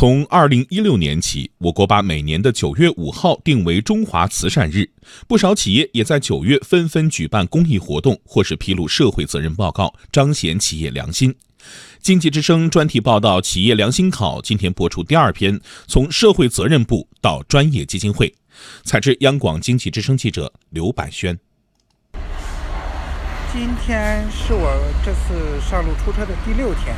从二零一六年起，我国把每年的九月五号定为中华慈善日，不少企业也在九月纷纷举办公益活动，或是披露社会责任报告，彰显企业良心。经济之声专题报道《企业良心考》今天播出第二篇，从社会责任部到专业基金会，采自央广经济之声记者刘百轩。今天是我这次上路出车的第六天。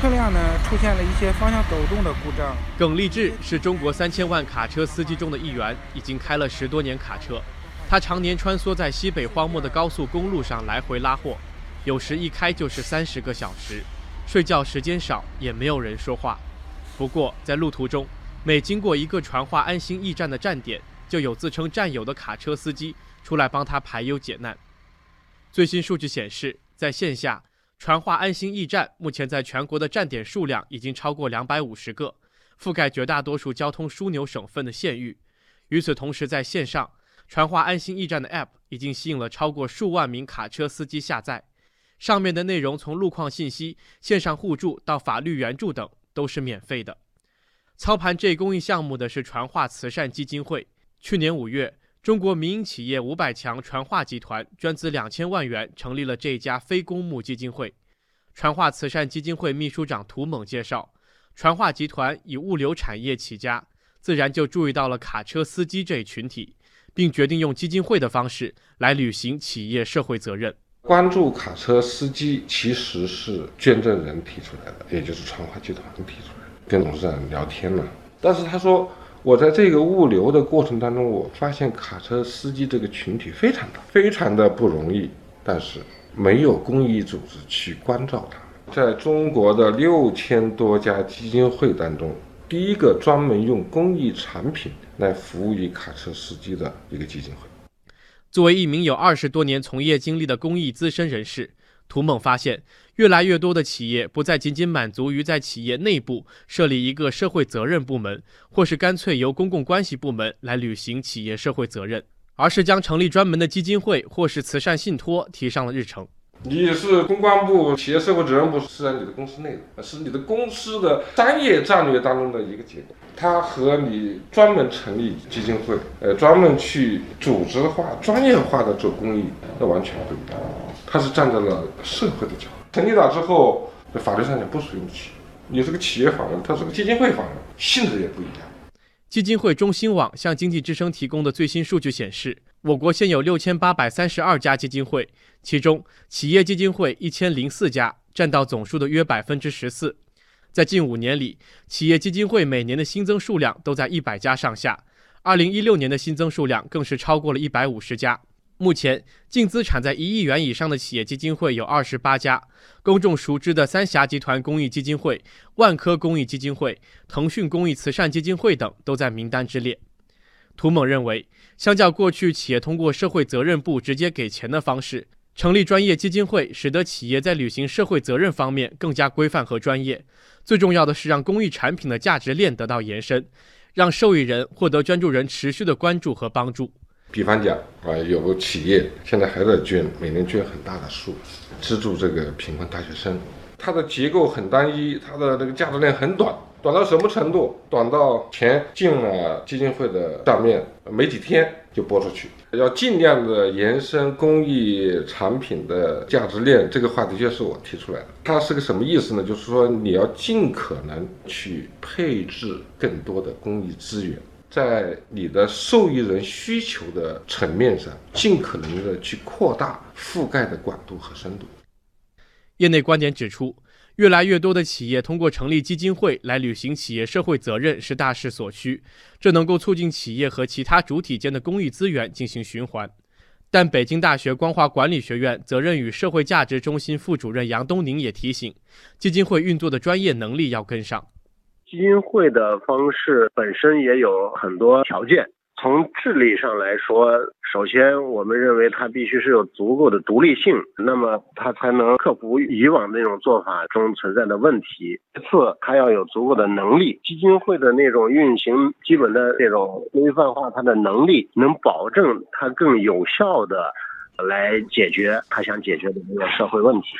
车辆呢出现了一些方向抖动的故障。耿立志是中国三千万卡车司机中的一员，已经开了十多年卡车。他常年穿梭在西北荒漠的高速公路上来回拉货，有时一开就是三十个小时，睡觉时间少，也没有人说话。不过在路途中，每经过一个传话安心驿站的站点，就有自称战友的卡车司机出来帮他排忧解难。最新数据显示，在线下。传话安心驿站目前在全国的站点数量已经超过两百五十个，覆盖绝大多数交通枢纽省份的县域。与此同时，在线上，传话安心驿站的 App 已经吸引了超过数万名卡车司机下载。上面的内容从路况信息、线上互助到法律援助等都是免费的。操盘这一公益项目的是传话慈善基金会。去年五月。中国民营企业五百强传话集团捐资两千万元成立了这家非公募基金会。传话慈善基金会秘书长涂猛介绍，传话集团以物流产业起家，自然就注意到了卡车司机这一群体，并决定用基金会的方式来履行企业社会责任。关注卡车司机其实是捐赠人提出来的，也就是传话集团提出来的。跟董事长聊天了，但是他说。我在这个物流的过程当中，我发现卡车司机这个群体非常大，非常的不容易，但是没有公益组织去关照他。在中国的六千多家基金会当中，第一个专门用公益产品来服务于卡车司机的一个基金会。作为一名有二十多年从业经历的公益资深人士。图猛发现，越来越多的企业不再仅仅满足于在企业内部设立一个社会责任部门，或是干脆由公共关系部门来履行企业社会责任，而是将成立专门的基金会或是慈善信托提上了日程。你是公关部、企业社会责任部是在你的公司内的，是你的公司的商业战略当中的一个结果。它和你专门成立基金会，呃，专门去组织化、专业化的做公益，那完全不一样。它是站在了社会的角度。成立了之后，在法律上讲不属于你企业，你是个企业法人，它是个基金会法人，性质也不一样。基金会中心网向经济之声提供的最新数据显示，我国现有六千八百三十二家基金会，其中企业基金会一千零四家，占到总数的约百分之十四。在近五年里，企业基金会每年的新增数量都在一百家上下。二零一六年的新增数量更是超过了一百五十家。目前，净资产在一亿元以上的企业基金会有二十八家。公众熟知的三峡集团公益基金会、万科公益基金会、腾讯公益慈善基金会等都在名单之列。涂猛认为，相较过去企业通过社会责任部直接给钱的方式。成立专业基金会，使得企业在履行社会责任方面更加规范和专业。最重要的是，让公益产品的价值链得到延伸，让受益人获得捐助人持续的关注和帮助。比方讲啊，有个企业现在还在捐，每年捐很大的数，资助这个贫困大学生。它的结构很单一，它的那个价值链很短。短到什么程度？短到钱进了基金会的账面，没几天就拨出去。要尽量的延伸公益产品的价值链，这个话的确是我提出来的。它是个什么意思呢？就是说你要尽可能去配置更多的公益资源，在你的受益人需求的层面上，尽可能的去扩大覆盖的广度和深度。业内观点指出。越来越多的企业通过成立基金会来履行企业社会责任是大势所趋，这能够促进企业和其他主体间的公益资源进行循环。但北京大学光华管理学院责任与社会价值中心副主任杨东宁也提醒，基金会运作的专业能力要跟上。基金会的方式本身也有很多条件。从智力上来说，首先我们认为它必须是有足够的独立性，那么它才能克服以往那种做法中存在的问题。其次，它要有足够的能力，基金会的那种运行基本的这种规范化，它的能力能保证它更有效的来解决它想解决的这个社会问题。